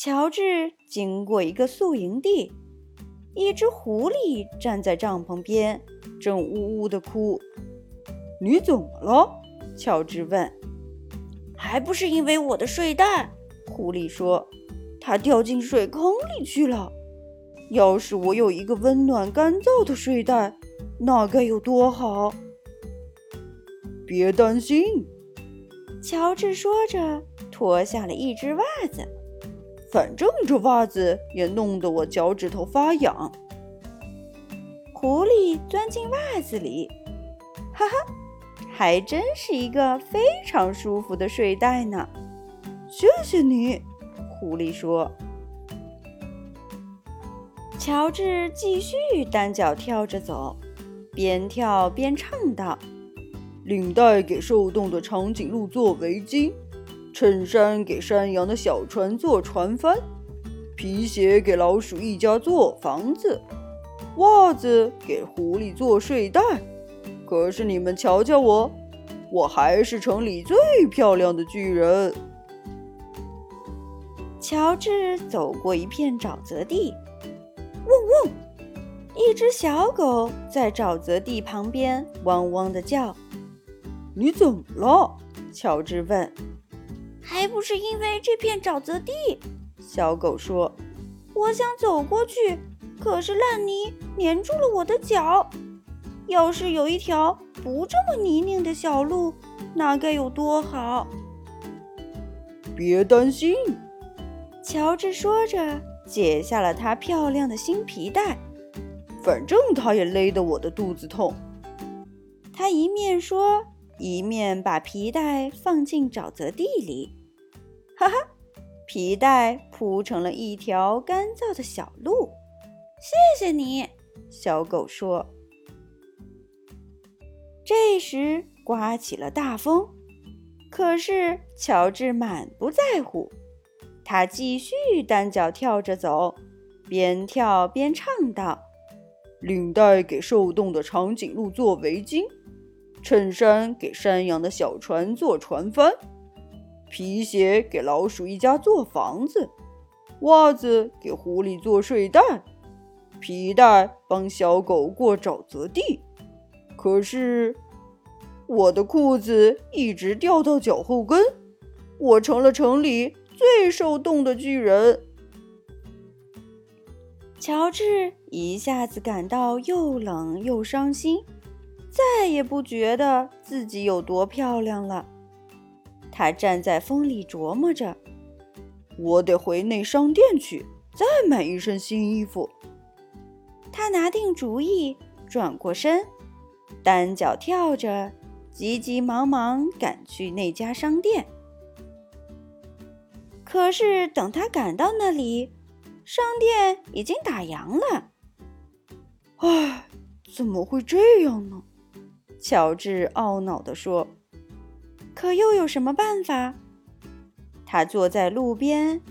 乔治经过一个宿营地，一只狐狸站在帐篷边，正呜呜地哭。“你怎么了？”乔治问。“还不是因为我的睡袋。”狐狸说，“它掉进水坑里去了。要是我有一个温暖干燥的睡袋，那该有多好！”别担心，乔治说着，脱下了一只袜子。反正这袜子也弄得我脚趾头发痒。狐狸钻进袜子里，哈哈，还真是一个非常舒服的睡袋呢。谢谢你，狐狸说。乔治继续单脚跳着走，边跳边唱道。领带给受冻的长颈鹿做围巾，衬衫给山羊的小船做船帆，皮鞋给老鼠一家做房子，袜子给狐狸做睡袋。可是你们瞧瞧我，我还是城里最漂亮的巨人。乔治走过一片沼泽地，汪汪！一只小狗在沼泽地旁边汪汪地叫。你怎么了？乔治问。还不是因为这片沼泽地，小狗说。我想走过去，可是烂泥粘住了我的脚。要是有一条不这么泥泞的小路，那该有多好！别担心，乔治说着，解下了他漂亮的新皮带。反正它也勒得我的肚子痛。他一面说。一面把皮带放进沼泽地里，哈哈，皮带铺成了一条干燥的小路。谢谢你，小狗说。这时刮起了大风，可是乔治满不在乎，他继续单脚跳着走，边跳边唱道：“领带给受冻的长颈鹿做围巾。”衬衫给山羊的小船做船帆，皮鞋给老鼠一家做房子，袜子给狐狸做睡袋，皮带帮小狗过沼泽地。可是我的裤子一直掉到脚后跟，我成了城里最受冻的巨人。乔治一下子感到又冷又伤心。再也不觉得自己有多漂亮了。他站在风里琢磨着：“我得回那商店去，再买一身新衣服。”他拿定主意，转过身，单脚跳着，急急忙忙赶去那家商店。可是等他赶到那里，商店已经打烊了。唉，怎么会这样呢？乔治懊恼地说：“可又有什么办法？”他坐在路边，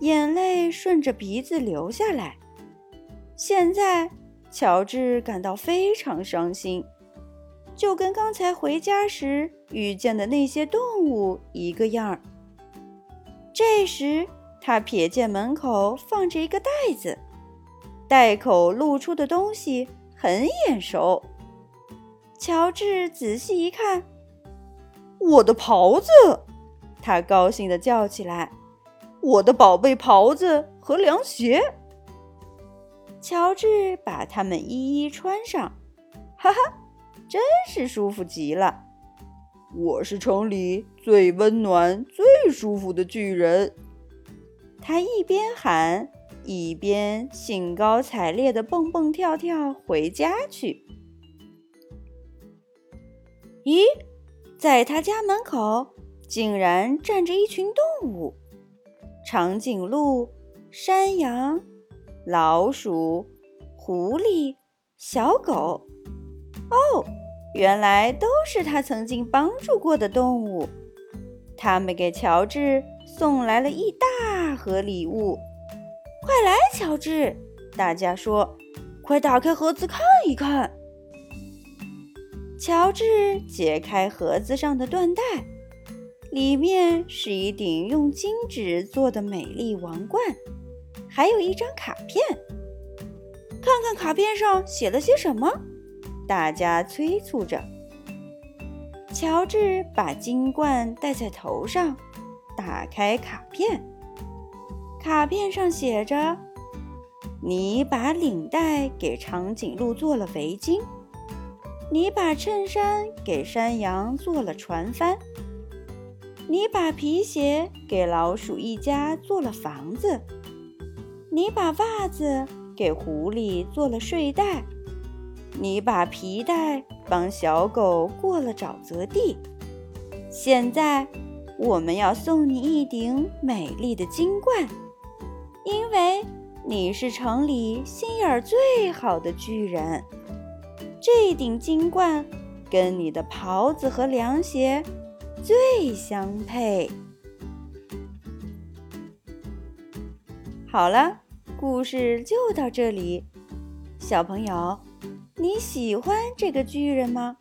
眼泪顺着鼻子流下来。现在，乔治感到非常伤心，就跟刚才回家时遇见的那些动物一个样儿。这时，他瞥见门口放着一个袋子，袋口露出的东西很眼熟。乔治仔细一看，我的袍子！他高兴地叫起来：“我的宝贝袍子和凉鞋！”乔治把它们一一穿上，哈哈，真是舒服极了！我是城里最温暖、最舒服的巨人。他一边喊，一边兴高采烈地蹦蹦跳跳回家去。咦，在他家门口竟然站着一群动物：长颈鹿、山羊、老鼠、狐狸、小狗。哦，原来都是他曾经帮助过的动物。他们给乔治送来了一大盒礼物。快来，乔治！大家说：“快打开盒子看一看。”乔治解开盒子上的缎带，里面是一顶用金纸做的美丽王冠，还有一张卡片。看看卡片上写了些什么？大家催促着。乔治把金冠戴在头上，打开卡片。卡片上写着：“你把领带给长颈鹿做了围巾，你把衬衫给山羊做了船帆，你把皮鞋给老鼠一家做了房子，你把袜子给狐狸做了睡袋。”你把皮带帮小狗过了沼泽地，现在我们要送你一顶美丽的金冠，因为你是城里心眼儿最好的巨人。这顶金冠跟你的袍子和凉鞋最相配。好了，故事就到这里，小朋友。你喜欢这个巨人吗？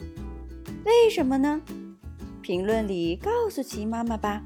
为什么呢？评论里告诉奇妈妈吧。